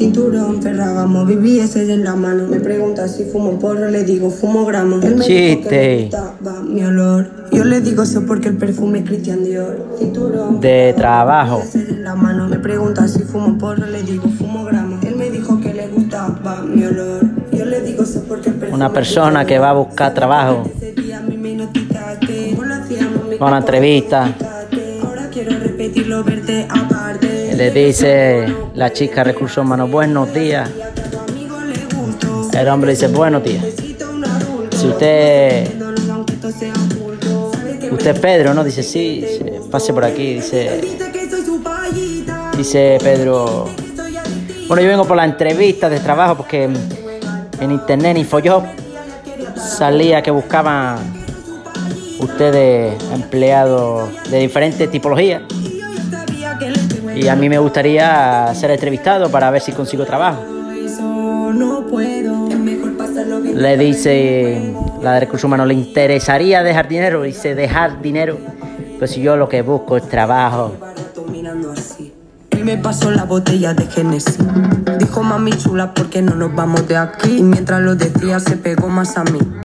Cinturón, Ferragamo, BBS en la mano. Me pregunta si fumo porro, le digo fumo gramo. Él me dijo que gustaba mi olor. Yo le digo eso porque el perfume es Christian Dior. Cinturón, De trabajo. BBS en la mano. Me pregunta si fumo porro, le digo fumo gramo. Él me dijo que le gustaba mi olor. Yo le digo eso porque el perfume Una persona que va a buscar trabajo. Ese una entrevista. Ahora quiero repetirlo, verte aparte. Le dice la chica recursos humanos, buenos días. El hombre dice, buenos días. Si usted, usted es Pedro, ¿no? Dice, sí, pase por aquí. Dice, dice Pedro, bueno, yo vengo por la entrevista de trabajo porque en internet y Infojob salía que buscaban ustedes empleados de diferentes tipologías. Y Y a mí me gustaría ser entrevistado para ver si consigo trabajo. Le dice la de recursos humanos, ¿le interesaría dejar dinero? Dice, dejar dinero. Pues yo lo que busco es trabajo. Él me pasó la botella de Genesis. Dijo mami chula, ¿por qué no nos vamos de aquí? Y mientras lo decía, se pegó más a mí.